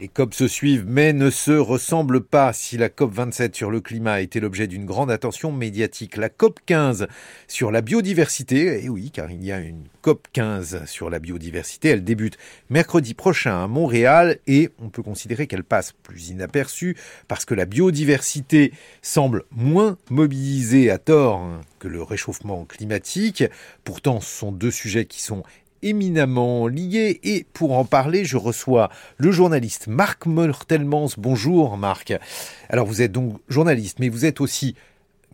Les COP se suivent mais ne se ressemblent pas. Si la COP 27 sur le climat a été l'objet d'une grande attention médiatique, la COP 15 sur la biodiversité, et eh oui car il y a une COP 15 sur la biodiversité, elle débute mercredi prochain à Montréal et on peut considérer qu'elle passe plus inaperçue parce que la biodiversité semble moins mobilisée à tort que le réchauffement climatique. Pourtant ce sont deux sujets qui sont éminemment liés. Et pour en parler, je reçois le journaliste Marc Mortelmans. Bonjour Marc. Alors vous êtes donc journaliste, mais vous êtes aussi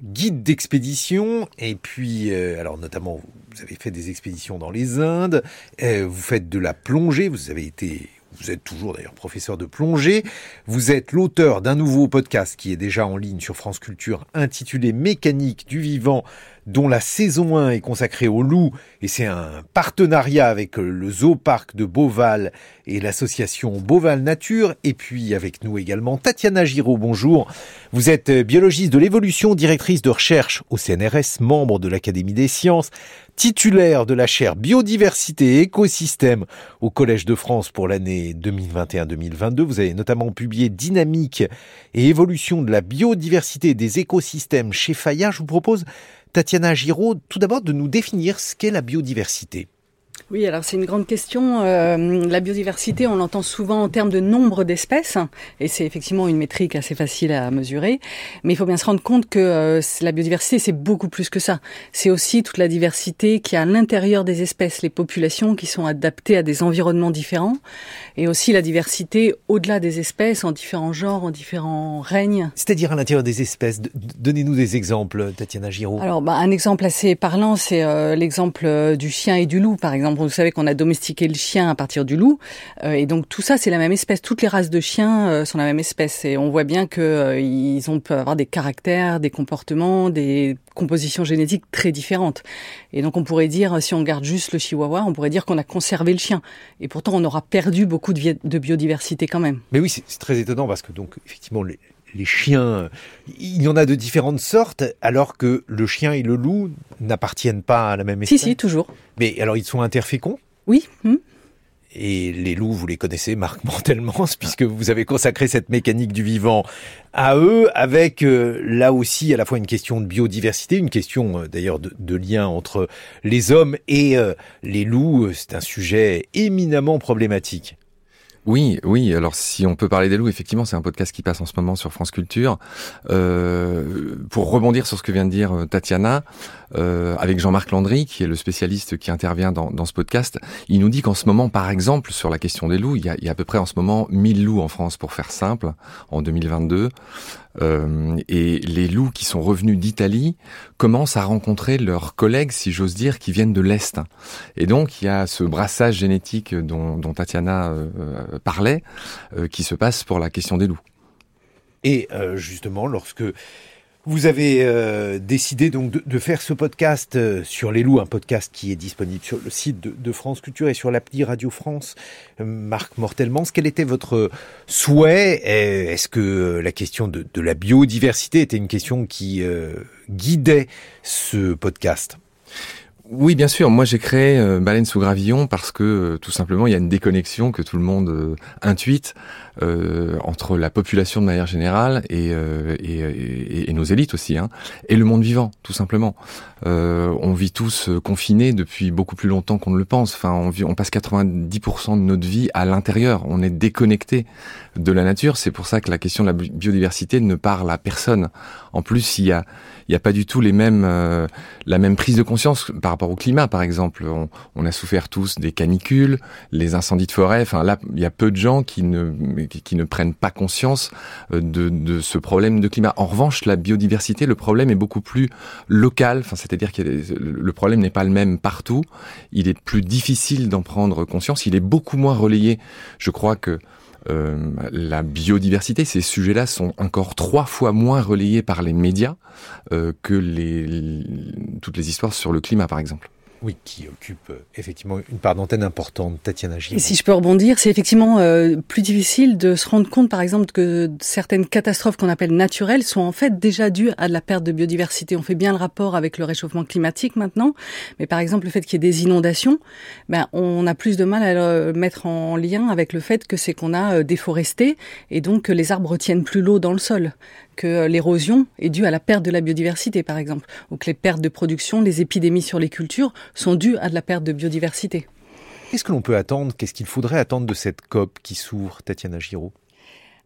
guide d'expédition et puis euh, alors notamment vous avez fait des expéditions dans les Indes, euh, vous faites de la plongée, vous avez été vous êtes toujours d'ailleurs professeur de plongée. Vous êtes l'auteur d'un nouveau podcast qui est déjà en ligne sur France Culture intitulé Mécanique du vivant dont la saison 1 est consacrée au loup et c'est un partenariat avec le zoo parc de Beauval et l'association Beauval Nature et puis avec nous également Tatiana Giraud. Bonjour. Vous êtes biologiste de l'évolution, directrice de recherche au CNRS, membre de l'Académie des sciences, titulaire de la chaire biodiversité et écosystème au Collège de France pour l'année 2021-2022. Vous avez notamment publié Dynamique et évolution de la biodiversité des écosystèmes chez Fayard. Je vous propose Tatiana Giraud, tout d'abord de nous définir ce qu'est la biodiversité. Oui, alors c'est une grande question. Euh, la biodiversité, on l'entend souvent en termes de nombre d'espèces, et c'est effectivement une métrique assez facile à mesurer. Mais il faut bien se rendre compte que euh, la biodiversité, c'est beaucoup plus que ça. C'est aussi toute la diversité qui est à l'intérieur des espèces, les populations qui sont adaptées à des environnements différents, et aussi la diversité au-delà des espèces, en différents genres, en différents règnes. C'est-à-dire à, l'intérieur des espèces. Donnez-nous des exemples, Tatiana Giraud. Alors, bah, un exemple assez parlant, c'est euh, l'exemple du chien et du loup, par exemple vous savez qu'on a domestiqué le chien à partir du loup, euh, et donc tout ça c'est la même espèce. Toutes les races de chiens euh, sont la même espèce, et on voit bien que euh, ils ont peuvent avoir des caractères, des comportements, des compositions génétiques très différentes. Et donc on pourrait dire, si on garde juste le chihuahua, on pourrait dire qu'on a conservé le chien, et pourtant on aura perdu beaucoup de, biodiversité quand même. Mais oui, c'est très étonnant parce que donc effectivement les, les chiens, il y en a de différentes sortes, alors que le chien et le loup n'appartiennent pas à la même espèce. Si, si, toujours. Mais alors, ils sont interféconds Oui. Hmm. Et les loups, vous les connaissez, Marc Mortelmans, puisque vous avez consacré cette mécanique du vivant à eux, avec euh, là aussi à la fois une question de biodiversité, une question euh, d'ailleurs de, lien entre les hommes et euh, les loups. C'est un sujet éminemment problématique. Oui, oui. Alors, si on peut parler des loups, effectivement, c'est un podcast qui passe en ce moment sur France Culture. Euh, pour rebondir sur ce que vient de dire euh, Tatiana, euh, avec Jean-Marc Landry, qui est le spécialiste qui intervient dans, dans ce podcast, il nous dit qu'en ce moment, par exemple, sur la question des loups, il y a, il y a à peu près en ce moment 1000 loups en France, pour faire simple, en 2022. Euh, et les loups qui sont revenus d'Italie commencent à rencontrer leurs collègues, si j'ose dire, qui viennent de l'Est. Et donc, il y a ce brassage génétique dont, dont Tatiana euh, parlait, euh, qui se passe pour la question des loups. Et euh, justement, lorsque vous avez euh, décidé donc de, faire ce podcast euh, sur les loups, un podcast qui est disponible sur le site de, France Culture et sur l'appli Radio France. Euh, Marc Mortelmans, quel était votre souhait? Est-ce que la question de, de, la biodiversité était une question qui guidait ce podcast? Oui, bien sûr. Moi, j'ai créé euh, Baleine sous gravillon parce que euh, tout simplement, il y a une déconnexion que tout le monde euh, intuite entre la population de manière générale et, nos élites aussi, hein, et le monde vivant, tout simplement. on vit tous confinés depuis beaucoup plus longtemps qu'on ne le pense. Enfin, on, vit, on passe 90% de notre vie à l'intérieur. On est déconnecté de la nature. C'est pour ça que la question de la biodiversité ne parle à personne. En plus, il y a, il y a pas du tout les mêmes, la même prise de conscience par rapport au climat, par exemple. On, a souffert tous des canicules, les incendies de forêt. Enfin, là, il y a peu de gens qui ne, qui, ne prennent pas conscience euh, de, de, ce problème de climat. En revanche, la biodiversité, le problème est beaucoup plus local. Enfin, c'est-à-dire que le problème n'est pas le même partout. Il est plus difficile d'en prendre conscience. Il est beaucoup moins relayé. Je crois que euh, la biodiversité, ces sujets-là sont encore trois fois moins relayés par les médias euh, que les, toutes les histoires sur le climat, par exemple. Oui, qui occupe euh, effectivement une part d'antenne importante, Tatiana Giraud. Et si je peux rebondir, c'est effectivement euh, plus difficile de se rendre compte, par exemple, que certaines catastrophes qu'on appelle naturelles sont en fait déjà dues à de la perte de biodiversité. On fait bien le rapport avec le réchauffement climatique maintenant, mais par exemple le fait qu'il y ait des inondations, ben on a plus de mal à le mettre en lien avec le fait que c'est qu'on a euh, déforesté et donc que les arbres retiennent plus l'eau dans le sol que l'érosion est due à la perte de la biodiversité, par exemple, ou que les pertes de production, les épidémies sur les cultures sont dues à de la perte de biodiversité. Qu'est-ce que l'on peut attendre? Qu'est-ce qu'il faudrait attendre de cette COP qui s'ouvre, Tatiana Giraud?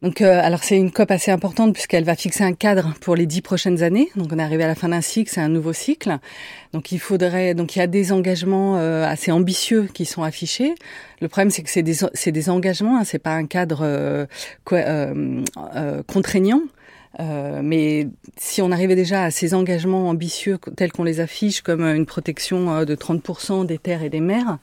Donc, euh, alors c'est une COP assez importante puisqu'elle va fixer un cadre pour les dix prochaines années. Donc, on est arrivé à la fin d'un cycle, c'est un nouveau cycle. Donc, il faudrait, donc il y a des engagements euh, assez ambitieux qui sont affichés. Le problème, c'est que c'est des, c'est des engagements, hein, c'est pas un cadre euh, euh contraignant. Euh, mais si on arrivait déjà à ces engagements ambitieux tels qu'on les affiche, comme une protection euh, de 30% des terres et des mers,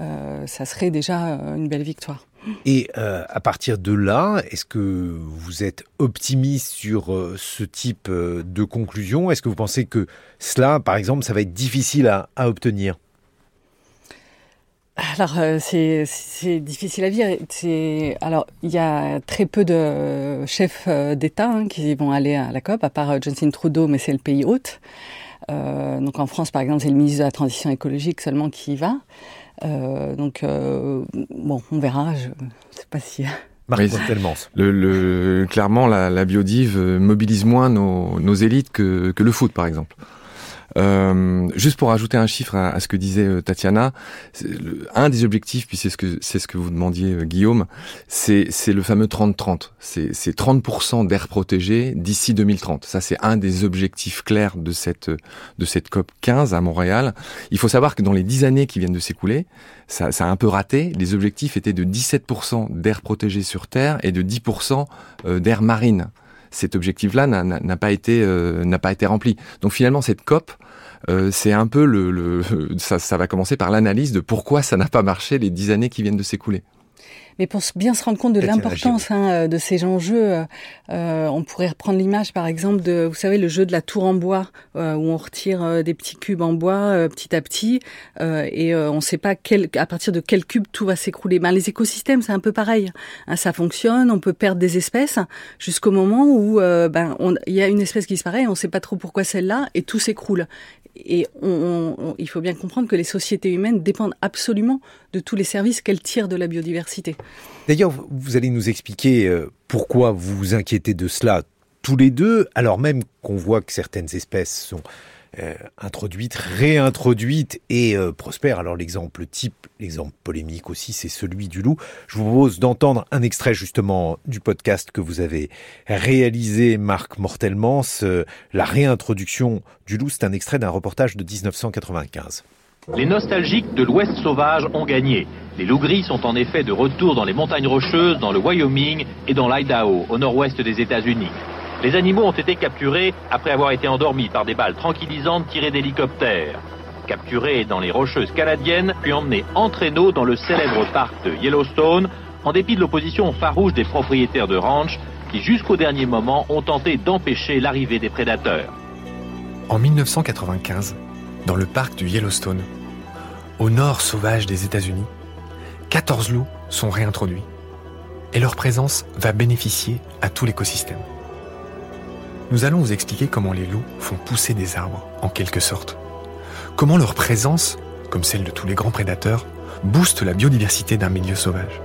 euh, ça serait déjà euh, une belle victoire. Et euh, à partir de là, est-ce que vous êtes optimiste sur euh, ce type de conclusion? Est-ce que vous pensez que cela, par exemple, ça va être difficile à obtenir? Alors euh, c'est c'est difficile à dire. C'est alors il y a très peu de chefs euh, d'État hein, qui vont aller à la COP, à part euh, Johnson Trudeau, mais c'est le pays hôte. Euh, donc en France, par exemple, c'est le ministre de la Transition écologique seulement qui y va. Euh, donc bon, on verra. Je sais pas si. Le, le, clairement, la, la biodive mobilise moins nos, nos élites que, que le foot, par exemple. Euh, juste pour ajouter un chiffre à, ce que disait euh, Tatiana, un des objectifs, puis c'est ce que c'est ce que vous demandiez euh, Guillaume, c'est le fameux 30-30. C'est c'est 30% d'air protégé d'ici 2030. Ça c'est un des objectifs clairs de cette de cette COP 15 à Montréal. Il faut savoir que dans les dix années qui viennent de s'écouler, ça, ça a un peu raté. Les objectifs étaient de 17% d'air protégé sur Terre et de 10% euh, d'air marine cet objectif-là n'a pas été euh, n'a pas été rempli. Donc finalement cette COP euh, c'est un peu le, le ça, ça va commencer par l'analyse de pourquoi ça n'a pas marché les dix années qui viennent de s'écouler. Mais pour bien se rendre compte de l'importance hein, euh, de ces enjeux, euh, euh, on pourrait reprendre l'image, par exemple, de, vous savez, le jeu de la tour en bois, euh, où on retire euh, des petits cubes en bois euh, petit à petit, et on ne sait pas quel, à partir de quel cube tout va s'écrouler. Ben, les écosystèmes, c'est un peu pareil. Hein, ça fonctionne, on peut perdre des espèces jusqu'au moment où ben, il y a une espèce qui disparaît, on ne sait pas trop pourquoi celle-là, et tout s'écroule et il faut bien comprendre que les sociétés humaines dépendent absolument de tous les services qu'elles tirent de la biodiversité. D'ailleurs, vous allez nous expliquer euh, pourquoi vous vous inquiétez de cela tous les deux, alors même qu'on voit que certaines espèces sont euh, introduite, réintroduite et euh, prospère. Alors l'exemple type, l'exemple polémique aussi, c'est celui du loup. Je vous propose d'entendre un extrait justement du podcast que vous avez réalisé, Marc Mortelmans, la réintroduction du loup. C'est un extrait d'un reportage de 1995. Les nostalgiques de l'Ouest sauvage ont gagné. Les loups gris sont en effet de retour dans les montagnes rocheuses, dans le Wyoming et dans l'Idaho, au nord-ouest des États-Unis. Les animaux ont été capturés après avoir été endormis par des balles tranquillisantes tirées d'hélicoptères. Capturés dans les rocheuses canadiennes, puis emmenés en traîneau dans le célèbre parc de Yellowstone, en dépit de l'opposition farouche des propriétaires de ranch qui jusqu'au dernier moment ont tenté d'empêcher l'arrivée des prédateurs. En 1995, dans le parc du Yellowstone, au nord sauvage des États-Unis, 14 loups sont réintroduits et leur présence va bénéficier à tout l'écosystème. Nous allons vous expliquer comment les loups font pousser des arbres, en quelque sorte. Comment leur présence, comme celle de tous les grands prédateurs, booste la biodiversité d'un milieu sauvage.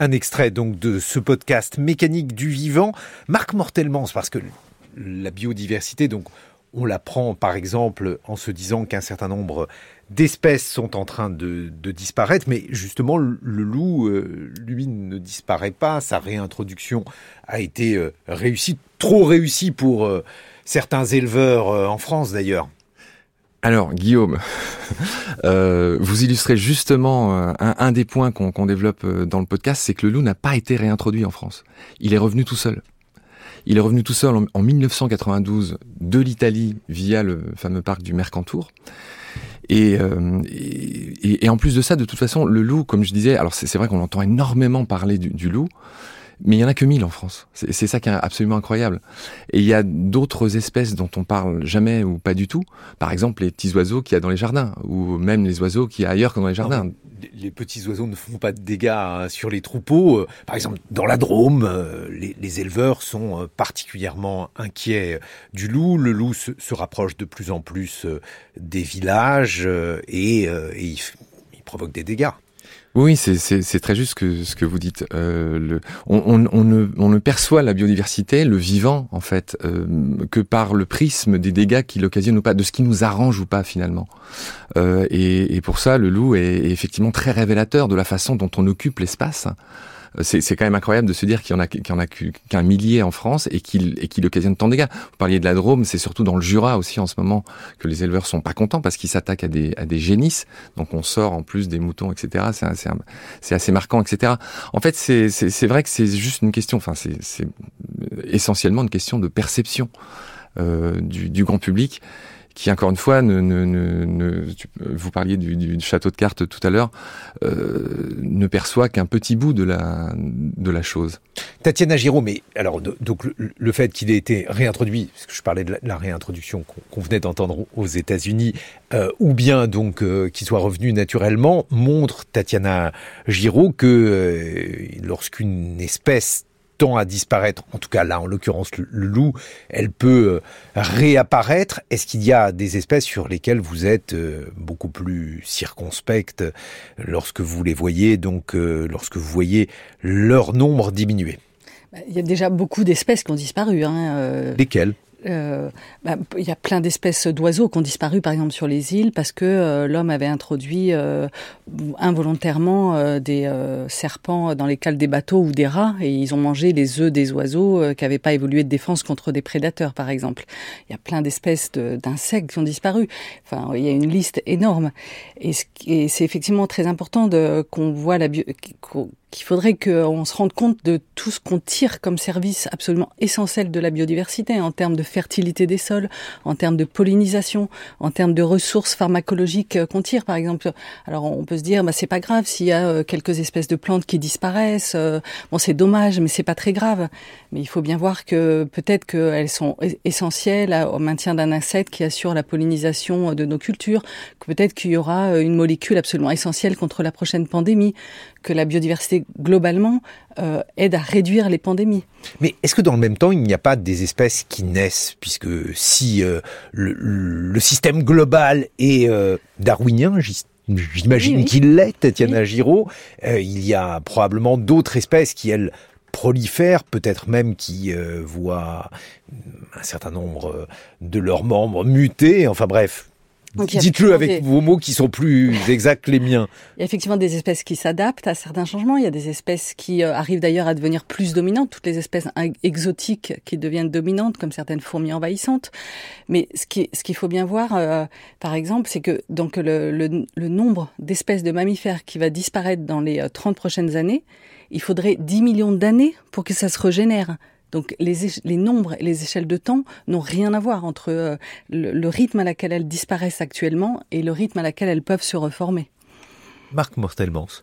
Un extrait donc de ce podcast Mécanique du vivant. Marc Mortelmans, parce que la biodiversité, donc on la prend par exemple en se disant qu'un certain nombre d'espèces sont en train de, disparaître, mais justement le, loup, euh, lui, ne disparaît pas. Sa réintroduction a été euh, réussie, trop réussie pour euh, certains éleveurs en France d'ailleurs. Alors, Guillaume, vous illustrez justement un, des points qu'on qu développe dans le podcast, c'est que le loup n'a pas été réintroduit en France. Il est revenu tout seul. Il est revenu tout seul en, en 1992 de l'Italie via le fameux parc du Mercantour. Et, euh, et, en plus de ça, de toute façon, le loup, comme je disais, alors c'est vrai qu'on entend énormément parler du loup, Mais il y en a que 1000 en France. C'est ça qui est absolument incroyable. Et il y a d'autres espèces dont on parle jamais ou pas du tout. Par exemple, les petits oiseaux qu'il y a dans les jardins, ou même les oiseaux qu'il y a ailleurs que dans les jardins. les petits oiseaux ne font pas de dégâts hein, sur les troupeaux. Euh, par exemple, dans la Drôme, euh, les, éleveurs sont euh, particulièrement inquiets du loup. Le loup se, rapproche de plus en plus des villages et, il provoque des dégâts. Oui, c'est très juste ce que vous dites. Euh, on, ne, perçoit la biodiversité, le vivant, en fait, euh, que par le prisme des dégâts qu'il occasionne ou pas, de ce qui nous arrange ou pas finalement. Euh, et, pour ça, le loup est, effectivement très révélateur de la façon dont on occupe l'espace c'est quand même incroyable de se dire qu'il y en a, en a qu'un millier en France et qu'il et qu'il occasionne tant de dégâts. Vous parliez de la Drôme, c'est surtout dans le Jura aussi en ce moment que les éleveurs sont pas contents parce qu'ils s'attaquent à des, à des génisses. Donc on sort en plus des moutons, etc. C'est c'est assez marquant, etc. En fait, c'est vrai que c'est juste une question, enfin c'est essentiellement une question de perception euh, du, du grand public qui encore une fois, vous parliez du, château de cartes tout à l'heure, euh, ne perçoit qu'un petit bout de la, de la chose. Tatiana Giraud, mais alors donc le, fait qu'il ait été réintroduit, parce je parlais de la, réintroduction qu'on venait d'entendre aux États-Unis, euh, ou bien donc euh, qu'il soit revenu naturellement, montre Tatiana Giraud que lorsqu'une espèce à disparaître, en tout cas là en l'occurrence le, loup, elle peut euh, réapparaître. Est-ce qu'il y a des espèces sur lesquelles vous êtes euh, beaucoup plus circonspecte lorsque vous les voyez, donc euh, lorsque vous voyez leur nombre diminuer bah, il y a déjà beaucoup d'espèces qui ont disparu. Hein, Lesquelles? Euh, bah, il y a plein d'espèces d'oiseaux qui ont disparu, par exemple, sur les îles, parce que euh, l'homme avait introduit euh, involontairement euh, des serpents dans les cales des bateaux ou des rats, et ils ont mangé les œufs des oiseaux qui n'avaient pas évolué de défense contre des prédateurs, par exemple. Il y a plein d'espèces d'insectes qui ont disparu. Enfin, il y a une liste énorme. Et, c'est effectivement très important qu'on voit la bio, qu'il faudrait qu'on se rende compte de tout ce qu'on tire comme service absolument essentiel de la biodiversité en termes de fertilité des sols, en termes de pollinisation, en termes de ressources pharmacologiques euh, qu'on tire, par exemple. Alors on peut se dire, bah, c'est pas grave s'il y a euh, quelques espèces de plantes qui disparaissent. Euh, bon, c'est dommage, mais c'est pas très grave. Mais il faut bien voir que peut-être qu'elles sont essentielles au maintien d'un insecte qui assure la pollinisation de nos cultures, que peut-être qu'il y aura une molécule absolument essentielle contre la prochaine pandémie, que la biodiversité globalement euh, aide à réduire les pandémies. Mais est-ce que dans le même temps, il n'y a pas des espèces qui naissent Puisque si euh, le, système global est euh, darwinien, j'imagine qu'il l'est, Tatiana Giraud, il y a probablement d'autres espèces qui, elles, prolifèrent, peut-être même qui voient un certain nombre de leurs membres muter, enfin bref, Dites-le avec vos mots qui sont plus exacts que les miens. Il y a effectivement des espèces qui s'adaptent à certains changements. Il y a des espèces qui euh, arrivent d'ailleurs à devenir plus dominantes. Toutes les espèces exotiques qui deviennent dominantes, comme certaines fourmis envahissantes. Mais ce qui, ce qu'il faut bien voir, euh, par exemple, c'est que donc le, le, le nombre d'espèces de mammifères qui va disparaître dans les 30 euh, prochaines années, il faudrait 10 millions d'années pour que ça se régénère. Donc les, les, nombres et les échelles de temps n'ont rien à voir entre euh, le, rythme à laquelle elles disparaissent actuellement et le rythme à laquelle elles peuvent se reformer. Marc Mortelmans.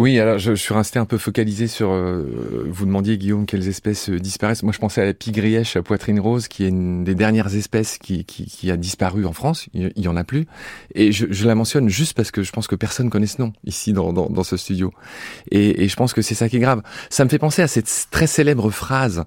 Oui, alors je, je, suis resté un peu focalisé sur. Euh, vous demandiez Guillaume quelles espèces euh, disparaissent. Moi, je pensais à la pigrièche à poitrine rose, qui est une des dernières espèces qui, qui, qui a disparu en France. Il, y en a plus, et je, je, la mentionne juste parce que je pense que personne connaît ce nom ici dans, dans, dans ce studio. Et, et, je pense que c'est ça qui est grave. Ça me fait penser à cette très célèbre phrase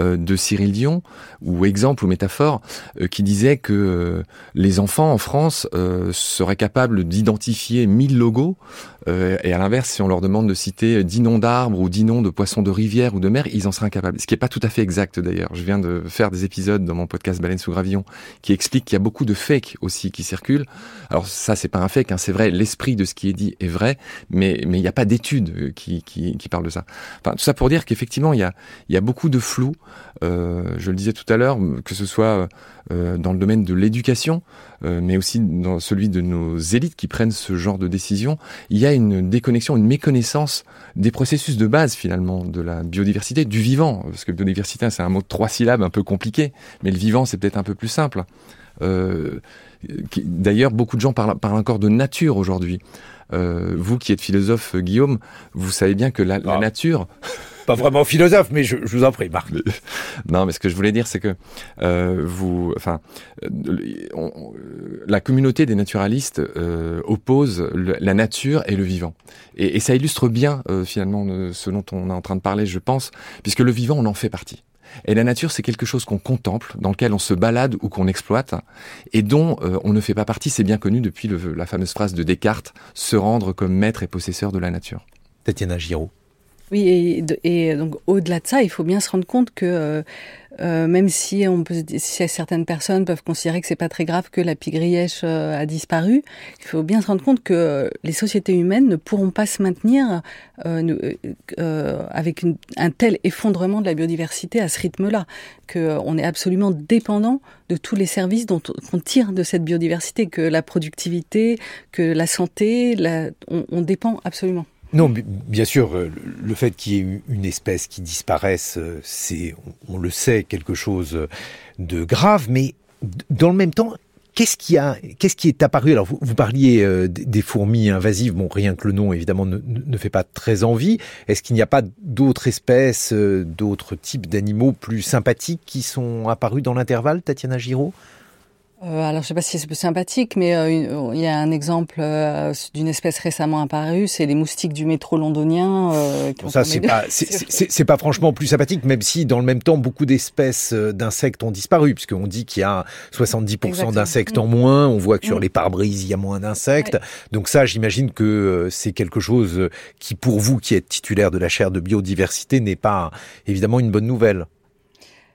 euh, de Cyril Dion, ou exemple ou métaphore, euh, qui disait que euh, les enfants en France seraient capables d'identifier 1000 logos, et à l'inverse, si on leur demande de citer dix noms d'arbres ou dix noms de poissons de rivière ou de mer, ils en seraient incapables. Ce qui n'est pas tout à fait exact d'ailleurs. Je viens de faire des épisodes dans mon podcast Baleine sous gravillon qui expliquent qu'il y a beaucoup de fakes aussi qui circulent. Alors ça, c'est pas un fake, hein, c'est vrai, l'esprit de ce qui est dit est vrai, mais mais il n'y a pas d'études euh, qui, qui, qui parlent de ça. Enfin, tout ça pour dire qu'effectivement, il y a, il y a beaucoup de flou. Euh, je le disais tout à l'heure, que ce soit euh, dans le domaine de l'éducation, euh, mais aussi dans celui de nos élites qui prennent ce genre de décision, il y a une déconnexion, une méconnaissance des processus de base finalement de la biodiversité, du vivant, parce que biodiversité c'est un mot de trois syllabes un peu compliqué, mais le vivant c'est peut-être un peu plus simple. Euh, D'ailleurs, beaucoup de gens parlent, parlent encore de nature aujourd'hui. Euh, vous qui êtes philosophe, Guillaume, vous savez bien que la, la ah. nature pas vraiment philosophe, mais je, je, vous en prie, Marc. non, mais ce que je voulais dire, c'est que euh, vous, enfin, la communauté des naturalistes euh, oppose la nature et le vivant, et, et ça illustre bien euh, finalement ce dont on est en train de parler, je pense, puisque le vivant, on en fait partie. Et la nature, c'est quelque chose qu'on contemple, dans lequel on se balade ou qu'on exploite, et dont euh, on ne fait pas partie. C'est bien connu depuis le, la fameuse phrase de Descartes, se rendre comme maître et possesseur de la nature. Tatiana Giraud. Oui, et, donc au-delà de ça, il faut bien se rendre compte que euh, euh, même si on peut, si certaines personnes peuvent considérer que c'est pas très grave que la pigrièche euh, a disparu, il faut bien se rendre compte que les sociétés humaines ne pourront pas se maintenir avec une, un tel effondrement de la biodiversité à ce rythme-là, que on est absolument dépendant de tous les services dont on tire de cette biodiversité, que la productivité, que la santé, on dépend absolument. Non, bien sûr, euh, le fait qu'il y ait une espèce qui disparaisse, euh, c'est, on le sait, quelque chose de grave, mais dans le même temps, Qu'est-ce qui a, qu'est-ce qui est apparu? Alors, vous, vous parliez euh, des fourmis invasives. Bon, rien que le nom, évidemment, ne, ne fait pas très envie. Est-ce qu'il n'y a pas d'autres espèces, d'autres types d'animaux plus sympathiques qui sont apparus dans l'intervalle, Tatiana Giraud? Euh, alors, je sais pas si c'est sympathique, mais euh, il y a un exemple euh, d'une espèce récemment apparue, c'est les moustiques du métro londonien. Bon, ça, c'est pas, c'est pas franchement plus sympathique, même si dans le même temps, beaucoup d'espèces d'insectes ont disparu, puisqu'on dit qu'il y a 70% d'insectes en moins. On voit que sur mm. les pare-brises, il y a moins d'insectes. Donc ça, j'imagine que c'est quelque chose qui, pour vous, qui êtes titulaire de la chaire de biodiversité, n'est pas évidemment une bonne nouvelle.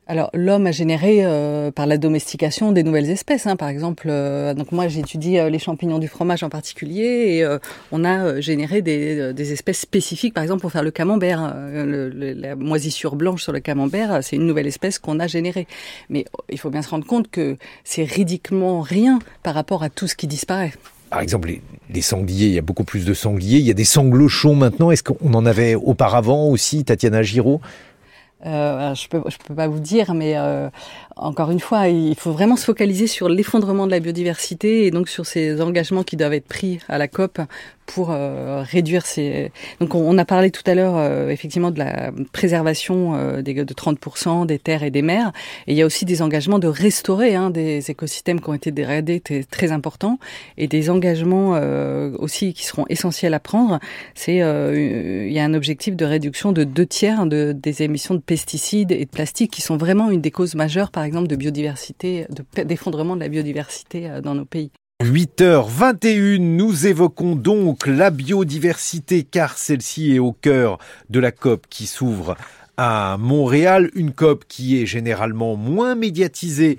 Alors l'homme a généré euh, par la domestication des nouvelles espèces. Hein. Par exemple, euh, donc moi j'étudie euh, les champignons du fromage en particulier et on a généré des, espèces spécifiques, par exemple pour faire le camembert. Hein. La moisissure blanche sur le camembert, c'est une nouvelle espèce qu'on a générée. Mais il faut bien se rendre compte que c'est ridiculement rien par rapport à tout ce qui disparaît. Par exemple, les, les, sangliers, il y a beaucoup plus de sangliers. Il y a des sanglochons maintenant. Est-ce qu'on en avait auparavant aussi, Tatiana Giraud? Je peux, je peux pas vous dire, mais euh, encore une fois, il faut vraiment se focaliser sur l'effondrement de la biodiversité et donc sur ces engagements qui doivent être pris à la COP pour euh, réduire ces. Donc, on, a parlé tout à l'heure euh, effectivement de la préservation euh, des, de 30% des terres et des mers, et il y a aussi des engagements de restaurer hein, des écosystèmes qui ont été dégradés très, importants, et des engagements aussi qui seront essentiels à prendre. C'est il y a un objectif de réduction de deux tiers de, des émissions de pesticides et de plastique qui sont vraiment une des causes majeures, par exemple, de biodiversité, d'effondrement de la biodiversité dans nos pays. 8h21, nous évoquons donc la biodiversité car celle-ci est au cœur de la COP qui s'ouvre à Montréal, une COP qui est généralement moins médiatisée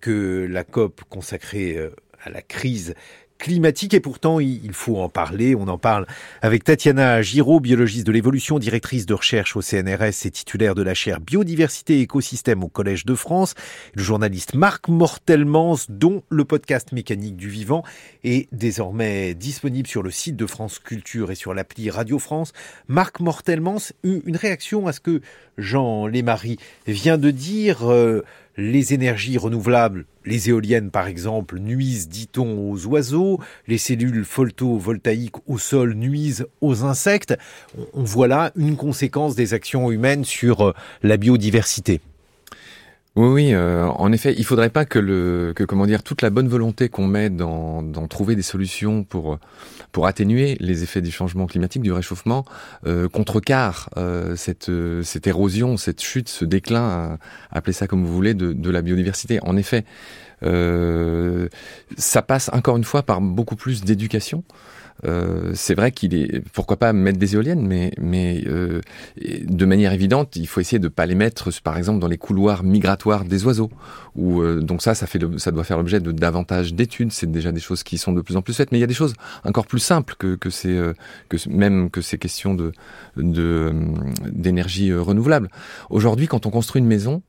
que la COP consacrée euh, à la crise climatique et pourtant il faut en parler. On en parle avec Tatiana Giraud, biologiste de l'évolution, directrice de recherche au CNRS et titulaire de la chaire biodiversité et écosystème au Collège de France, le journaliste Marc Mortelmans dont le podcast Mécanique du vivant est désormais disponible sur le site de France Culture et sur l'appli Radio France. Marc Mortelmans, une réaction à ce que Jean Lémarie vient de dire. Euh, les énergies renouvelables, les éoliennes par exemple, nuisent, dit-on, aux oiseaux, les cellules photovoltaïques au sol nuisent aux insectes. On voit là une conséquence des actions humaines sur euh, la biodiversité. Oui, oui. Euh, en effet, il faudrait pas que le, que comment dire, toute la bonne volonté qu'on met dans, dans trouver des solutions pour pour atténuer les effets du changement climatique, du réchauffement, euh, contrecarre euh, cette cette érosion, cette chute, ce déclin, appelez ça comme vous voulez, de, de la biodiversité. En effet, euh, ça passe encore une fois par beaucoup plus d'éducation. Euh, c'est vrai qu'il est pourquoi pas mettre des éoliennes, mais mais euh, de manière évidente, il faut essayer de pas les mettre, par exemple, dans les couloirs migratoires des oiseaux. Ou euh, donc ça, ça fait ça doit faire l'objet de davantage d'études. C'est déjà des choses qui sont de plus en plus faites, mais il y a des choses encore plus simples que que ces que même que ces questions de de d'énergie renouvelable. Aujourd'hui, quand on construit une maison,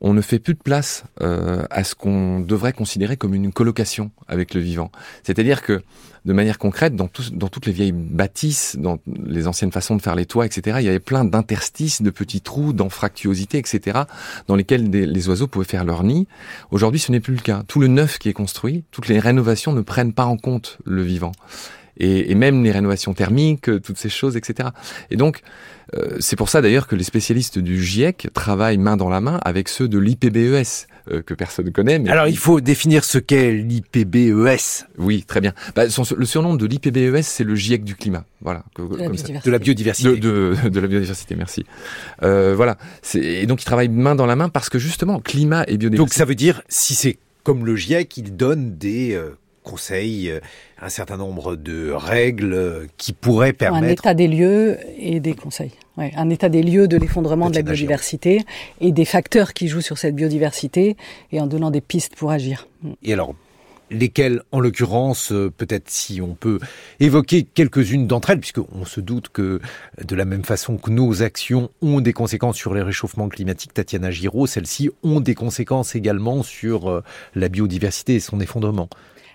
on ne fait plus de place à ce qu'on devrait considérer comme une colocation avec le vivant. C'est-à-dire que de manière concrète, dans, toutes les vieilles bâtisses, dans les anciennes façons de faire les toits, etc., il y avait plein d'interstices, de petits trous, d'anfractuosités, etc., dans lesquels les oiseaux pouvaient faire leur nid. Aujourd'hui, ce n'est plus le cas. Tout le neuf qui est construit, toutes les rénovations ne prennent pas en compte le vivant. et, et même les rénovations thermiques, toutes ces choses, etc. Et donc, euh, c'est pour ça d'ailleurs que les spécialistes du GIEC travaillent main dans la main avec ceux de l'IPBES, euh, que personne ne connaît. Mais Alors il faut définir ce qu'est l'IPBES. Oui, très bien. Bah, le surnom de l'IPBES, c'est le GIEC du climat. Voilà, de, la, de la biodiversité. De, de, de, la biodiversité, merci. Euh, voilà. Et donc ils travaillent main dans la main parce que justement, climat et biodiversité. Donc ça veut dire, si c'est comme le GIEC, il donne des euh, conseils, euh, un certain nombre de règles qui pourraient permettre... Un état des lieux et des conseils. Ouais, un état des lieux de l'effondrement de la biodiversité et des facteurs qui jouent sur cette biodiversité et en donnant des pistes pour agir. Et alors, lesquelles, en l'occurrence, euh, peut-être si on peut évoquer quelques-unes d'entre elles, puisqu'on se doute que de la même façon que nos actions ont des conséquences sur les réchauffements climatiques, Tatiana Giraud, celles-ci ont des conséquences également sur euh, la biodiversité et son effondrement.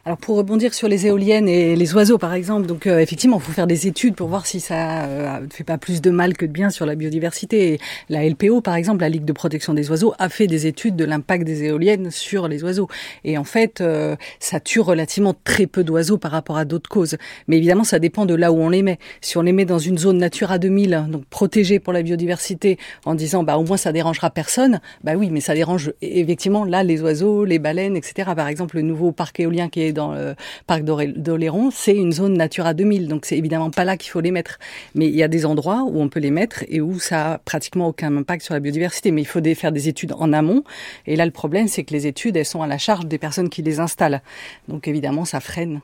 Alors pour rebondir sur les éoliennes et les oiseaux par exemple, donc euh, effectivement, il faut faire des études pour voir si ça euh, ne fait pas plus de mal que de bien sur la biodiversité. La LPO par exemple, la Ligue de protection des oiseaux, a fait des études de l'impact des éoliennes sur les oiseaux. Et en fait, euh, ça tue relativement très peu d'oiseaux par rapport à d'autres causes. Mais évidemment, ça dépend de là où on les met. Si on les met dans une zone Natura 2000, donc protégée pour la biodiversité, en disant bah au moins ça dérangera personne, bah oui, mais ça dérange effectivement là les oiseaux, les baleines, etc. Par exemple, le nouveau parc éolien qui est dans le parc d'Oléron, c'est une zone Natura 2000. Donc c'est évidemment pas là qu'il faut les mettre. Mais il y a des endroits où on peut les mettre et où ça a pratiquement aucun impact sur la biodiversité. Mais il faut faire des études en amont. Et là, le problème, c'est que les études, elles sont à la charge des personnes qui les installent. Donc évidemment, ça freine.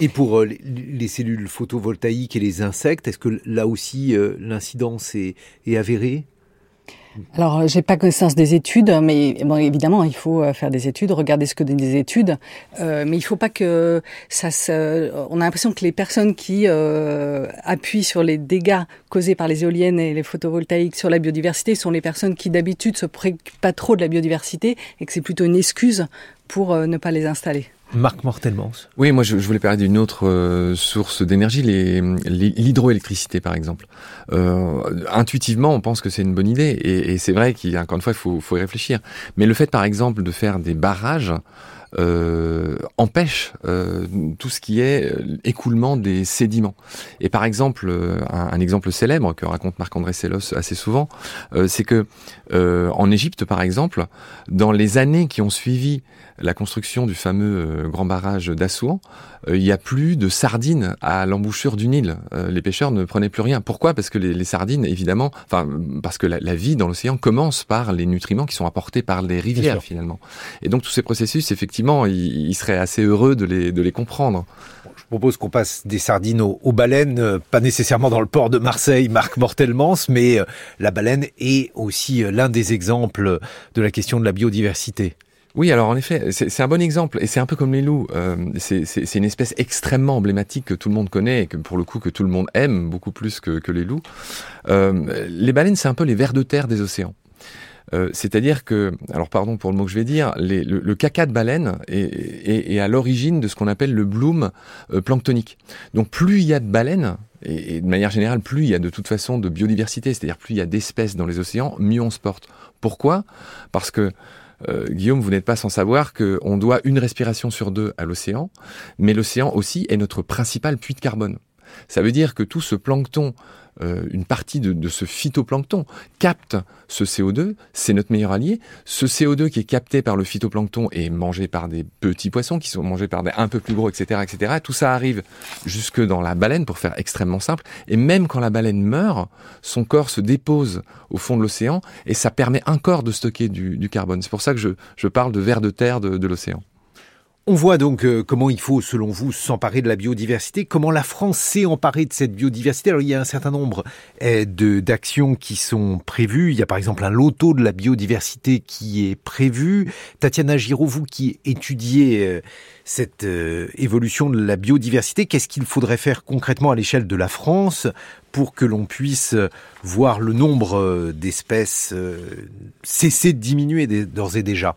Et pour euh, les cellules photovoltaïques et les insectes, est-ce que là aussi euh, l'incidence est avérée? Alors, j'ai pas connaissance des études, mais bon, évidemment, il faut euh, faire des études, regarder ce que donnent des études, euh, mais il faut pas que ça se. On a l'impression que les personnes qui euh, appuient sur les dégâts causés par les éoliennes et les photovoltaïques sur la biodiversité sont les personnes qui d'habitude se préoccupent pas trop de la biodiversité et que c'est plutôt une excuse pour ne pas les installer. Marc Mortelmans. Oui, moi je, voulais parler d'une autre euh, source d'énergie, l'hydroélectricité par exemple. Euh, intuitivement, on pense que c'est une bonne idée, et, et c'est vrai qu'encore une fois, il faut, faut y réfléchir. Mais le fait par exemple de faire des barrages, euh, empêche euh, tout ce qui est euh, écoulement des sédiments. Et par exemple, euh, un, un exemple célèbre que raconte Marc-André Sellos assez souvent, c'est que en Égypte, par exemple, dans les années qui ont suivi la construction du fameux grand barrage d'Assouan, il n'y a plus de sardines à l'embouchure du Nil. les pêcheurs ne prenaient plus rien. Pourquoi? Parce que les, les, sardines, évidemment, enfin, parce que la, la vie dans l'océan commence par les nutriments qui sont apportés par les rivières, finalement. Et donc tous ces processus, effectivement, il, serait assez heureux de les, de les comprendre. je propose qu'on passe des sardines aux, baleines, euh, pas nécessairement dans le port de Marseille, Marc Mortelmans, mais euh, la baleine est aussi euh, l'un des exemples de la question de la biodiversité. Oui, alors en effet, c'est un bon exemple, et c'est un peu comme les loups. c'est une espèce extrêmement emblématique que tout le monde connaît, et que pour le coup que tout le monde aime beaucoup plus que, que les loups. les baleines, c'est un peu les vers de terre des océans. Euh, c'est-à-dire que, alors pardon pour le mot que je vais dire, le, caca de baleine est, à l'origine de ce qu'on appelle le bloom euh, planctonique. Donc plus il y a de baleines, et, de manière générale, plus il y a de toute façon de biodiversité, c'est-à-dire plus il y a d'espèces dans les océans, mieux on se porte. Pourquoi? Parce que euh, Guillaume, vous n'êtes pas sans savoir qu'on doit une respiration sur deux à l'océan, mais l'océan aussi est notre principal puits de carbone. Ça veut dire que tout ce plancton euh, une partie de, ce phytoplancton capte ce CO2, c'est notre meilleur allié. Ce CO2 qui est capté par le phytoplancton est mangé par des petits poissons qui sont mangés par des un peu plus gros, etc., etc. Tout ça arrive jusque dans la baleine, pour faire extrêmement simple. Et même quand la baleine meurt, son corps se dépose au fond de l'océan et ça permet encore de stocker du, carbone. C'est pour ça que je, parle de vers de terre de l'océan. On voit donc euh, comment il faut, selon vous, s'emparer de la biodiversité, comment la France s'est emparée de cette biodiversité. Alors il y a un certain nombre eh, d'actions qui sont prévues. Il y a par exemple un loto de la biodiversité qui est prévu. Tatiana Giraud, vous qui étudiez euh, cette euh, évolution de la biodiversité, qu'est-ce qu'il faudrait faire concrètement à l'échelle de la France pour que l'on puisse voir le nombre d'espèces cesser de diminuer d'ores et déjà?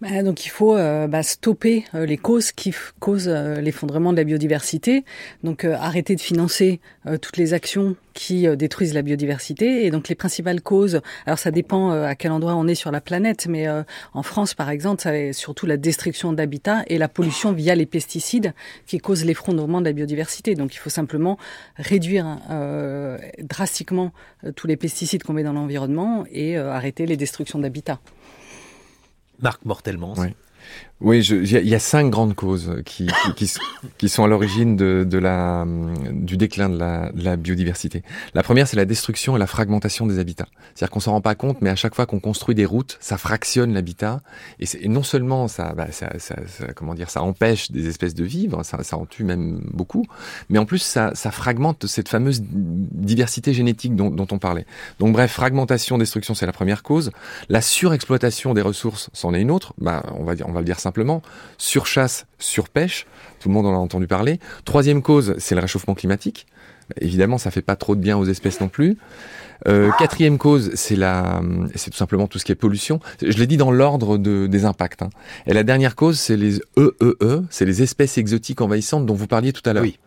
Bah, donc il faut euh, bah, stopper euh, les causes qui causent euh, l'effondrement de la biodiversité. Donc arrêter de financer toutes les actions qui détruisent la biodiversité. Et donc les principales causes, alors ça dépend à quel endroit on est sur la planète, mais en France par exemple, ça est surtout la destruction d'habitats et la pollution via les pesticides qui causent l'effondrement de la biodiversité. Donc il faut simplement réduire drastiquement tous les pesticides qu'on met dans l'environnement et arrêter les destructions d'habitats. Marc Mortellement. Oui, il y, a cinq grandes causes qui, qui, qui, sont à l'origine de, de, la, du déclin de la, de la biodiversité. La première, c'est la destruction et la fragmentation des habitats. C'est-à-dire qu'on s'en rend pas compte, mais à chaque fois qu'on construit des routes, ça fractionne l'habitat. Et, non seulement ça, bah, ça, ça, ça, comment dire, ça empêche des espèces de vivre, ça, ça en tue même beaucoup, mais en plus ça, ça fragmente cette fameuse diversité génétique dont, dont on parlait. Donc bref, fragmentation, destruction, c'est la première cause. La surexploitation des ressources, c'en est une autre. Bah, on va on va le dire simplement, surchasse, surpêche, tout le monde en a entendu parler. Troisième cause, c'est le réchauffement climatique. Évidemment, ça fait pas trop de bien aux espèces non plus. Euh, quatrième cause, c'est la, c'est tout simplement tout ce qui est pollution. Je l'ai dit dans l'ordre de, des impacts. Hein. Et la dernière cause, c'est les EEE, e e, c'est les espèces exotiques envahissantes dont vous parliez tout à l'heure. Oui.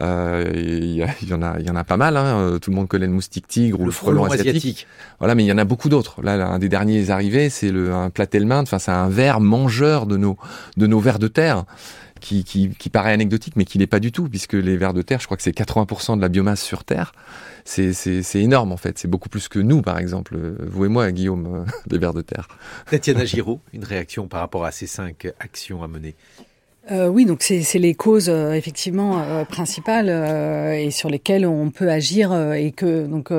Euh, il y, en a, il y en a pas mal. Hein. Euh, tout le monde connaît le moustique tigre ou le, frelon, asiatique. Voilà, mais il y en a beaucoup d'autres. Là, un des derniers arrivés, c'est le un platelminthe. Enfin, c'est un ver mangeur de nos de nos vers de terre. Qui, qui, qui, paraît anecdotique, mais qui n'est pas du tout, puisque les vers de terre, je crois que c'est 80% de la biomasse sur Terre. C'est énorme, en fait. C'est beaucoup plus que nous, par exemple, vous et moi, Guillaume, des vers de terre. Tatiana Giraud, une réaction par rapport à ces cinq actions à mener euh, oui, donc c'est les causes euh, effectivement euh, principales et sur lesquelles on peut agir et que donc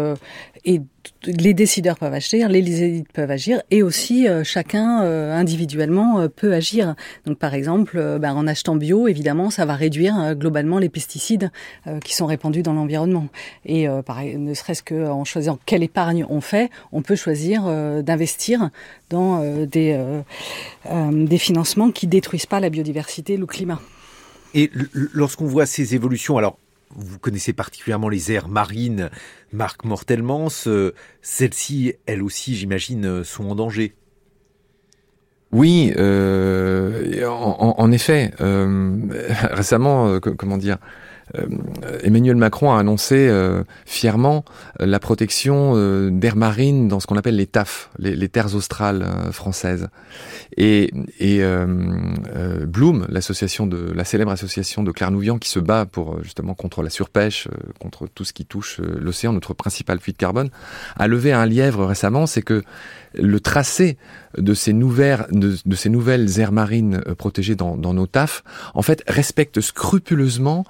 et les décideurs peuvent agir, les élites peuvent agir, et aussi euh, chacun euh, individuellement euh, peut agir. Donc par exemple, ben, en achetant bio, évidemment, ça va réduire globalement les pesticides qui sont répandus dans l'environnement. Et ne serait-ce qu'en choisissant quelle épargne on fait, on peut choisir d'investir dans des, des financements qui détruisent pas la biodiversité, le climat. Et lorsqu'on voit ces évolutions, alors vous connaissez particulièrement les aires marines, Marc Mortelmans. Celles-ci, elles aussi, j'imagine, sont en danger. Oui, euh, en, effet. Euh, récemment, euh, comment dire euh, Emmanuel Macron a annoncé euh, fièrement euh, la protection d'air marine dans ce qu'on appelle les TAF, les, terres australes françaises. Et, et Bloom, l'association de la célèbre association de Clarnouvian qui se bat pour justement contre la surpêche, contre tout ce qui touche l'océan, notre principal puits de carbone, a levé un lièvre récemment, c'est que le tracé de ces nouvelles, de, aires marines protégées dans, nos TAF, en fait, respecte scrupuleusement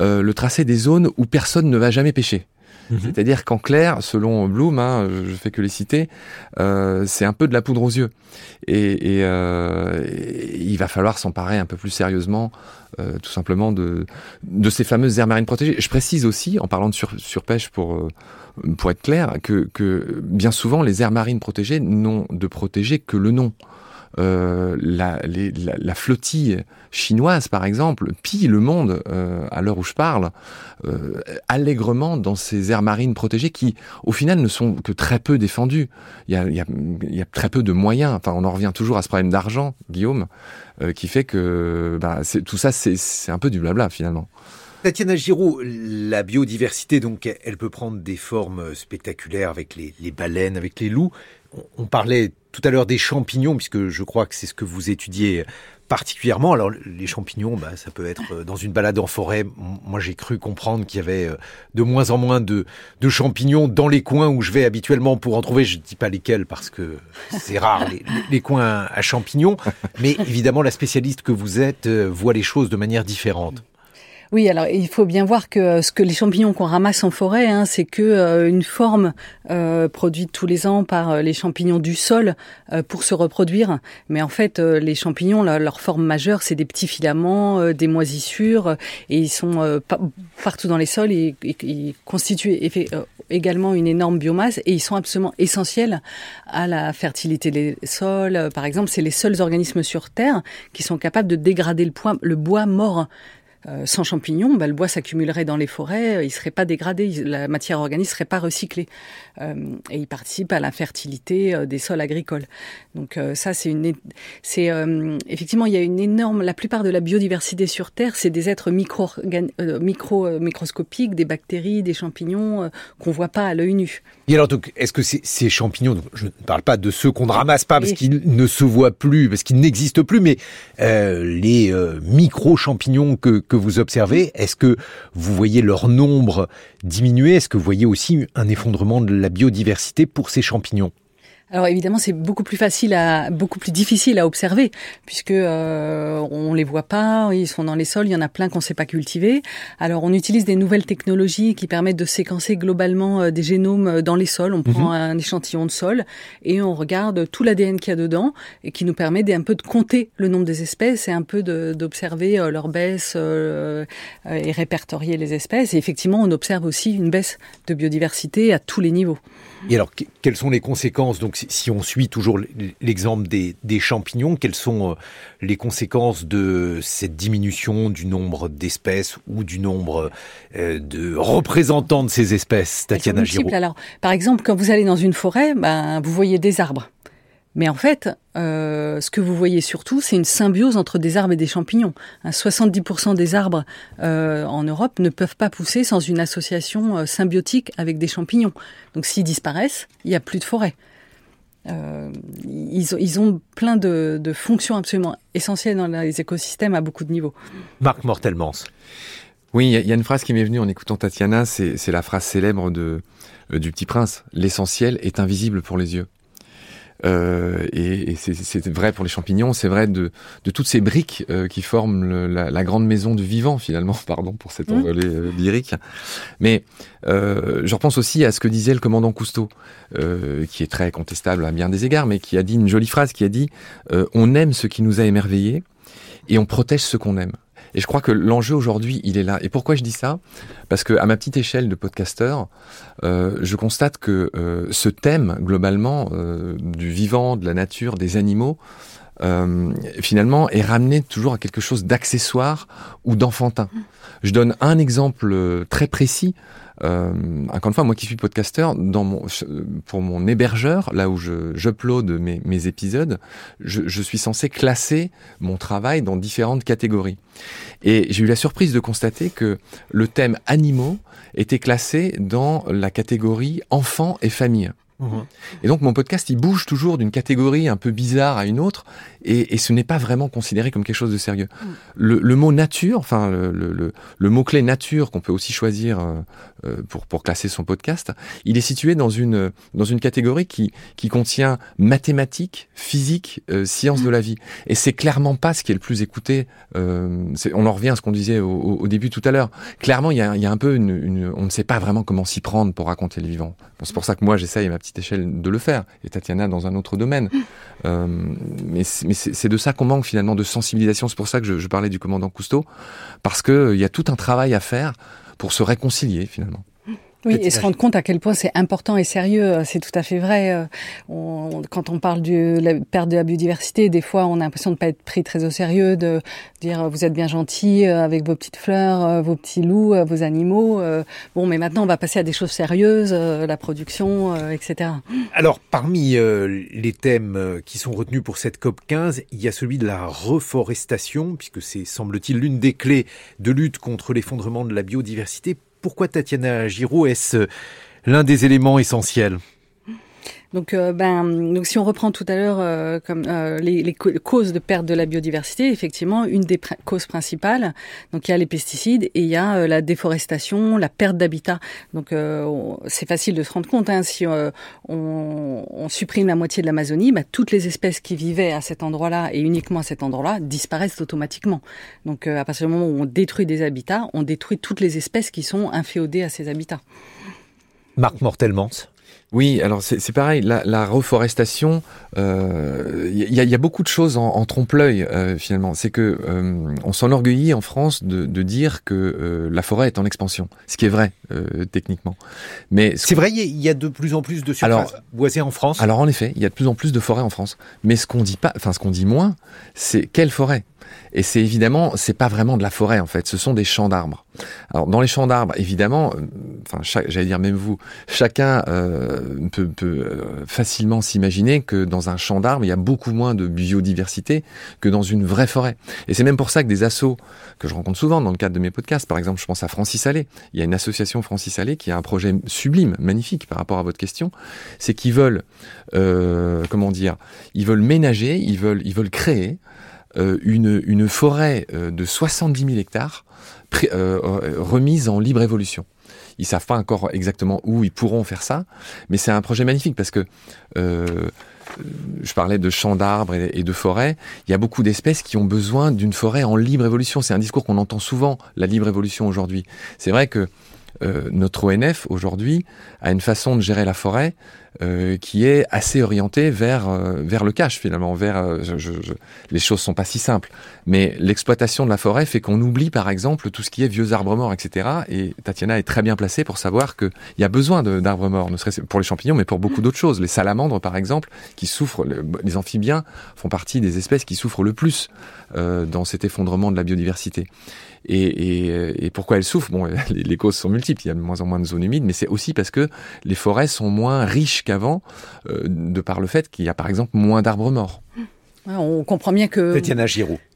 euh, le tracé des zones où personne ne va jamais pêcher. Mhm. C'est-à-dire qu'en clair, selon Bloom, hein, je fais que les citer, euh, c'est un peu de la poudre aux yeux. Et, euh, il va falloir s'emparer un peu plus sérieusement, euh, tout simplement, de, de ces fameuses aires marines protégées. Je précise aussi, en parlant de sur, surpêche pour, pour être clair, que, que bien souvent, les aires marines protégées n'ont de protégé que le nom. Euh, la, la, flottille chinoise, par exemple, pille le monde euh, à l'heure où je parle, euh, allègrement dans ces aires marines protégées qui, au final, ne sont que très peu défendues. Il y a, y a, y a très peu de moyens. Enfin, on en revient toujours à ce problème d'argent, Guillaume, qui fait que bah, tout ça, c'est un peu du blabla finalement. Tatiana Giraud, la biodiversité, donc, elle peut prendre des formes spectaculaires avec les, les baleines, avec les loups. On, parlait tout à l'heure des champignons, puisque je crois que c'est ce que vous étudiez particulièrement. Alors les champignons, bah, ça peut être euh, dans une balade en forêt. Moi, j'ai cru comprendre qu'il y avait euh, de moins en moins de, de, champignons dans les coins où je vais habituellement pour en trouver. Je ne dis pas lesquels parce que c'est rare les, les, coins à champignons. Mais évidemment, la spécialiste que vous êtes euh, voit les choses de manière différente. Oui, alors il faut bien voir que euh, ce que les champignons qu'on ramasse en forêt, hein, c'est que euh, une forme euh, produite tous les ans par les champignons du sol pour se reproduire. Mais en fait, les champignons, leur forme majeure, c'est des petits filaments, des moisissures, et ils sont partout dans les sols. Et, ils constituent également une énorme biomasse, et ils sont absolument essentiels à la fertilité des sols. Par exemple, c'est les seuls organismes sur Terre qui sont capables de dégrader le, le bois mort Euh, sans champignons, bah, le bois s'accumulerait dans les forêts, il serait pas dégradé, la matière organique serait pas recyclée. Euh, et il participe à la fertilité euh, des sols agricoles. Donc ça, c'est une, c'est effectivement il y a une énorme, la plupart de la biodiversité sur Terre, c'est des êtres micro, micro microscopiques, des bactéries, des champignons qu'on voit pas à l'œil nu. Et alors donc, est-ce que ces champignons, je ne parle pas de ceux qu'on ne ramasse pas parce qu'ils ne se voient plus, parce qu'ils n'existent plus, mais les micro champignons que que vous observez, est-ce que vous voyez leur nombre diminuer? Est-ce que vous voyez aussi un effondrement de la biodiversité pour ces champignons? Alors évidemment, c'est beaucoup plus facile à, beaucoup plus difficile à observer puisque euh, on les voit pas, ils sont dans les sols, il y en a plein qu'on ne sait pas cultiver. Alors on utilise des nouvelles technologies qui permettent de séquencer globalement euh, des génomes euh, dans les sols. On prend mhm. un échantillon de sol et on regarde tout l'ADN qu'il y a dedans et qui nous permet d'un peu de compter le nombre des espèces et un peu d'observer euh, leur baisse et répertorier les espèces. Et effectivement, on observe aussi une baisse de biodiversité à tous les niveaux. Et alors, quelles sont les conséquences Donc, si on suit toujours l'exemple des, champignons, quelles sont euh, les conséquences de cette diminution du nombre d'espèces ou du nombre euh, de représentants de ces espèces, Tatiana Giraud? Alors, par exemple, quand vous allez dans une forêt, ben, vous voyez des arbres. Mais en fait, euh, ce que vous voyez surtout, c'est une symbiose entre des arbres et des champignons. 70% des arbres euh, en Europe ne peuvent pas pousser sans une association euh, symbiotique avec des champignons. Donc s'ils disparaissent, il n'y a plus de forêt. Ils, ont plein de, fonctions absolument essentielles dans les écosystèmes à beaucoup de niveaux. Marc Mortelmans. Oui, il y, a une phrase qui m'est venue en écoutant Tatiana, c'est la phrase célèbre de, du Petit Prince. L'essentiel est invisible pour les yeux. Euh, et, et c'est vrai pour les champignons, c'est vrai de, de, toutes ces briques euh, qui forment la, la, grande maison du vivant finalement, pardon pour cette mmh. envolée euh, lyrique. Mais euh, je repense aussi à ce que disait le commandant Cousteau, qui est très contestable à bien des égards, mais qui a dit une jolie phrase, qui a dit on aime ce qui nous a émerveillés et on protège ce qu'on aime. Et je crois que l'enjeu aujourd'hui, il est là. Et pourquoi je dis ça? Parce que à ma petite échelle de podcasteur, euh, je constate que euh, ce thème globalement euh, du vivant, de la nature, des animaux, euh, finalement est ramené toujours à quelque chose d'accessoire ou d'enfantin. Je donne un exemple très précis. Euh, encore une fois, moi qui suis podcasteur, dans mon, pour mon hébergeur, là où je j'upload mes, mes épisodes, je, je, suis censé classer mon travail dans différentes catégories. Et j'ai eu la surprise de constater que le thème animaux était classé dans la catégorie enfants et famille. Et donc mon podcast, il bouge toujours d'une catégorie un peu bizarre à une autre, et, ce n'est pas vraiment considéré comme quelque chose de sérieux. Mm. Le, mot nature, enfin le, mot-clé nature qu'on peut aussi choisir euh, euh, pour, pour classer son podcast, il est situé dans une, dans une catégorie qui, qui contient mathématiques, physique, euh, sciences de la vie. Et c'est clairement pas ce qui est le plus écouté. on en revient à ce qu'on disait au, début tout à l'heure. Clairement, il y a, y a un peu une, on ne sait pas vraiment comment s'y prendre pour raconter le vivant. c'est pour ça que moi j'essaye ma petite échelle de le faire, et Tatiana dans un autre domaine. Euh, c'est de ça qu'on manque finalement, de sensibilisation. C'est pour ça que je, je, parlais du commandant Cousteau, parce qu'il euh, y a tout un travail à faire pour se réconcilier finalement. Oui, et se rendre compte à quel point c'est important et sérieux, euh, c'est tout à fait vrai. Euh, on, quand on parle de la perte de la biodiversité, des fois on a l'impression de ne pas être pris très au sérieux, de dire vous êtes bien gentil euh, avec vos petites fleurs, vos petits loups, vos animaux. Bon, mais maintenant on va passer à des choses sérieuses, la production, etc. Alors parmi les thèmes qui sont retenus pour cette COP 15, il y a celui de la reforestation, puisque c'est semble-t-il l'une des clés de lutte contre l'effondrement de la biodiversité pourquoi Tatiana Giraud est-ce l'un des éléments essentiels? Donc, euh, ben, donc si on reprend tout à l'heure euh, comme euh, les, causes de perte de la biodiversité, effectivement, une des causes principales, donc il y a les pesticides et il y a la déforestation, la perte d'habitat. Donc c'est facile de se rendre compte hein, si on, on, supprime la moitié de l'Amazonie, ben, toutes les espèces qui vivaient à cet endroit-là et uniquement à cet endroit-là disparaissent automatiquement. Donc à partir du moment où on détruit des habitats, on détruit toutes les espèces qui sont inféodées à ces habitats. Marc Mortelmans Oui, alors c'est pareil, la, la reforestation, il euh, y, a, y, a, beaucoup de choses en, en trompe-l'œil euh, finalement. C'est que euh, on s'enorgueillit en France de, de dire que euh, la forêt est en expansion, ce qui est vrai euh, techniquement. Mais c'est vrai, il y, a de plus en plus de surfaces boisées en France. Alors en effet, il y a de plus en plus de forêts en France. Mais ce qu'on dit pas, enfin ce qu'on dit moins, c'est quelle forêt? Et c'est évidemment, c'est pas vraiment de la forêt en fait, ce sont des champs d'arbres. Alors dans les champs d'arbres, évidemment, euh, enfin, j'allais dire même vous, chacun euh, peut, peut euh, facilement s'imaginer que dans un champ d'arbres, il y a beaucoup moins de biodiversité que dans une vraie forêt. Et c'est même pour ça que des assos que je rencontre souvent dans le cadre de mes podcasts, par exemple, je pense à Francis Allais. Il y a une association Francis Allais qui a un projet sublime, magnifique par rapport à votre question, c'est qu'ils veulent, euh, comment dire, ils veulent ménager, ils veulent, ils veulent créer euh, une, une, forêt euh, de 70 000 hectares euh, remise en libre évolution. Ils savent pas encore exactement où ils pourront faire ça, mais c'est un projet magnifique parce que je parlais de champs d'arbres et, de forêts. Il y a beaucoup d'espèces qui ont besoin d'une forêt en libre évolution. C'est un discours qu'on entend souvent, la libre évolution aujourd'hui. C'est vrai que euh, notre ONF aujourd'hui a une façon de gérer la forêt euh, qui est assez orientée vers euh, vers le cash finalement. Vers je, je, les choses sont pas si simples, mais l'exploitation de la forêt fait qu'on oublie par exemple tout ce qui est vieux arbres morts, etc. Et Tatiana est très bien placée pour savoir qu'il y a besoin d'arbres morts, ne serait-ce pour les champignons, mais pour beaucoup d'autres choses. Les salamandres par exemple, qui souffrent, les amphibiens font partie des espèces qui souffrent le plus dans cet effondrement de la biodiversité. Et, et, et, pourquoi elles souffrent? Bon, les, les, causes sont multiples. Il y a de moins en moins de zones humides, mais c'est aussi parce que les forêts sont moins riches qu'avant, euh, de par le fait qu'il y a par exemple moins d'arbres morts. On comprend bien que,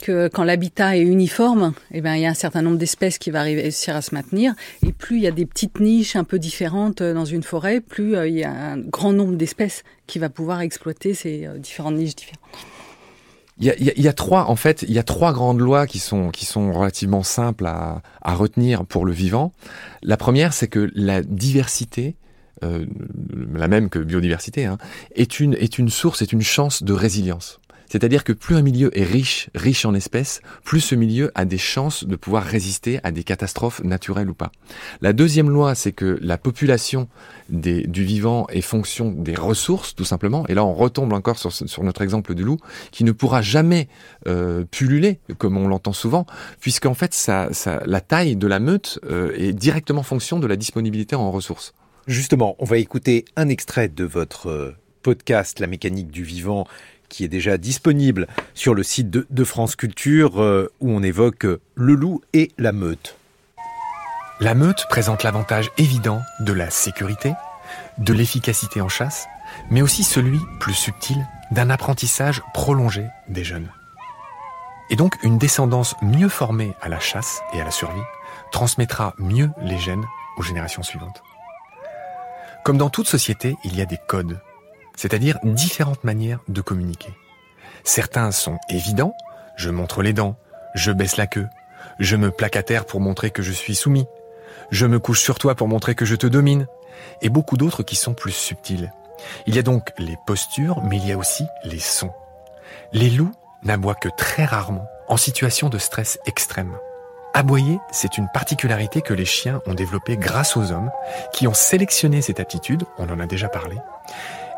que quand l'habitat est uniforme, eh ben, il y a un certain nombre d'espèces qui va réussir à se maintenir. Et plus il y a des petites niches un peu différentes euh, dans une forêt, plus euh, il y a un grand nombre d'espèces qui va pouvoir exploiter ces différentes niches différentes. Il y, a, il y a, trois, en fait, il y a trois grandes lois qui sont qui sont relativement simples à, à retenir pour le vivant. La première, c'est que la diversité, euh, la même que biodiversité, hein, est une est une source, est une chance de résilience. C'est-à-dire que plus un milieu est riche, riche en espèces, plus ce milieu a des chances de pouvoir résister à des catastrophes naturelles ou pas. La deuxième loi, c'est que la population des, du vivant est fonction des ressources, tout simplement. Et là, on retombe encore sur, sur notre exemple du loup, qui ne pourra jamais euh, pulluler, comme on l'entend souvent, puisqu'en fait, ça, ça, la taille de la meute euh, est directement fonction de la disponibilité en ressources. Justement, on va écouter un extrait de votre euh, podcast La mécanique du vivant qui est déjà disponible sur le site de, France Culture euh, où on évoque euh, le loup et la meute. La meute présente l'avantage évident de la sécurité, de l'efficacité en chasse, mais aussi celui, plus subtil, d'un apprentissage prolongé des jeunes. Et donc une descendance mieux formée à la chasse et à la survie transmettra mieux les gènes aux générations suivantes. Comme dans toute société, il y a des codes c'est-à-dire différentes manières de communiquer. Certains sont évidents, je montre les dents, je baisse la queue, je me plaque à terre pour montrer que je suis soumis, je me couche sur toi pour montrer que je te domine, et beaucoup d'autres qui sont plus subtils. Il y a donc les postures, mais il y a aussi les sons. Les loups n'aboient que très rarement, en situation de stress extrême. Aboyer, c'est une particularité que les chiens ont développée grâce aux hommes, qui ont sélectionné cette aptitude, on en a déjà parlé,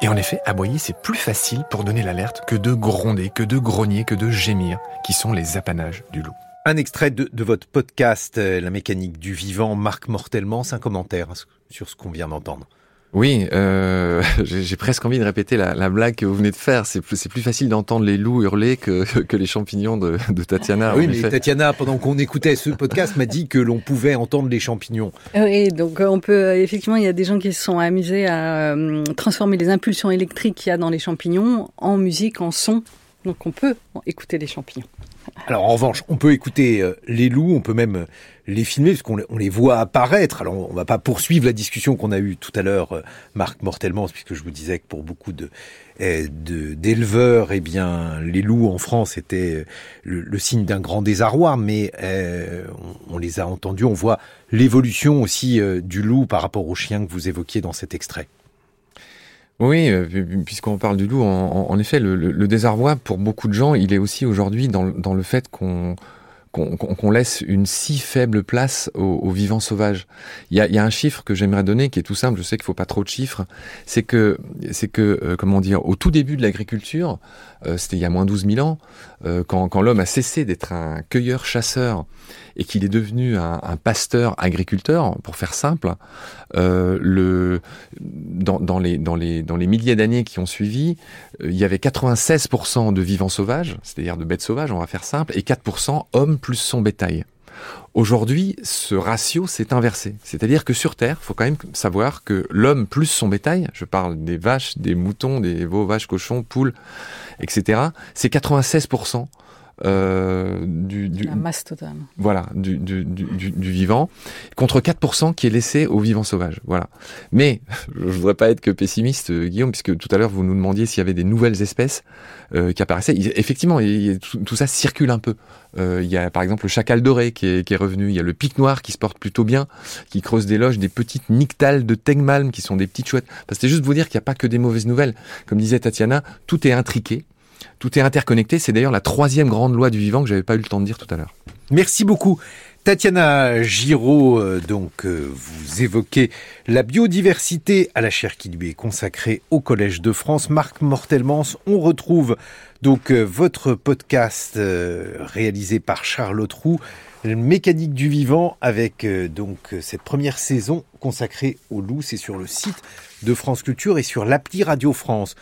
et en effet, aboyer, c'est plus facile pour donner l'alerte que de gronder, que de grogner, que de gémir, qui sont les apanages du loup. Un extrait de, votre podcast, euh, La mécanique du vivant, marque mortellement, c'est un commentaire sur ce qu'on vient d'entendre. Oui, euh, j'ai presque envie de répéter la, la, blague que vous venez de faire. C'est plus, plus facile d'entendre les loups hurler que, que les champignons de, de Tatiana. Oui, mais Tatiana, pendant qu'on écoutait ce podcast, m'a dit que l'on pouvait entendre les champignons. Oui, donc euh, on peut euh, effectivement, il y a des gens qui se sont amusés à euh, transformer les impulsions électriques qu'il y a dans les champignons en musique, en son. Donc on peut écouter les champignons. Alors en revanche, on peut écouter euh, les loups, on peut même euh, les filmer parce qu'on les voit apparaître. Alors on va pas poursuivre la discussion qu'on a eue tout à l'heure, euh, Marc Mortellement, puisque je vous disais que pour beaucoup de d'éleveurs, eh bien les loups en France étaient le, signe d'un grand désarroi, mais on, on, les a entendus, on voit l'évolution aussi du loup par rapport au chien que vous évoquiez dans cet extrait. Oui, euh, puisqu'on parle du loup, en, effet, le, désarroi pour beaucoup de gens, il est aussi aujourd'hui dans, le fait qu'on laisse une si faible place aux, vivants sauvages. Il y a, un chiffre que j'aimerais donner qui est tout simple. Je sais qu'il faut pas trop de chiffres. C'est que, c'est que, euh, comment dire, au tout début de l'agriculture, c'était il y a moins 12 000 ans, euh, quand, quand l'homme a cessé d'être un cueilleur-chasseur et qu'il est devenu un, un pasteur-agriculteur, pour faire simple, le, dans, dans, les, dans, les, dans les milliers d'années qui ont suivi, il y avait 96% de vivants sauvages, c'est-à-dire de bêtes sauvages, on va faire simple, et 4% hommes plus son bétail. Aujourd'hui, ce ratio s'est inversé. C'est-à-dire que sur Terre, il faut quand même savoir que l'homme plus son bétail, je parle des vaches, des moutons, des veaux, vaches, cochons, poules, etc., c'est 96% euh, du, du, la masse totale. Voilà, du, du, du, vivant, contre 4% qui est laissé au vivant sauvage. Voilà. Mais je ne voudrais pas être que pessimiste, euh, Guillaume, puisque tout à l'heure vous nous demandiez s'il y avait des nouvelles espèces euh, qui apparaissaient. effectivement, tout, ça circule un peu. Euh, il y a par exemple le chacal doré qui est, qui est, revenu. Il y a le pic noir qui se porte plutôt bien, qui creuse des loges, des petites nyctales de Tegmalm qui sont des petites chouettes. C'était juste vous dire qu'il n'y a pas que des mauvaises nouvelles. Comme disait Tatiana, tout est intriqué. Tout est interconnecté. C'est d'ailleurs la troisième grande loi du vivant que j'avais pas eu le temps de dire tout à l'heure. Merci beaucoup. Tatiana Giraud, euh, donc euh, vous évoquez la biodiversité à la chaire qui lui est consacrée au Collège de France. Marc Mortelmans, on retrouve donc euh, votre podcast réalisé par Charlotte Roux, Mécanique du vivant, avec donc cette première saison consacrée au loup. C'est sur le site de France Culture et sur l'appli Radio France.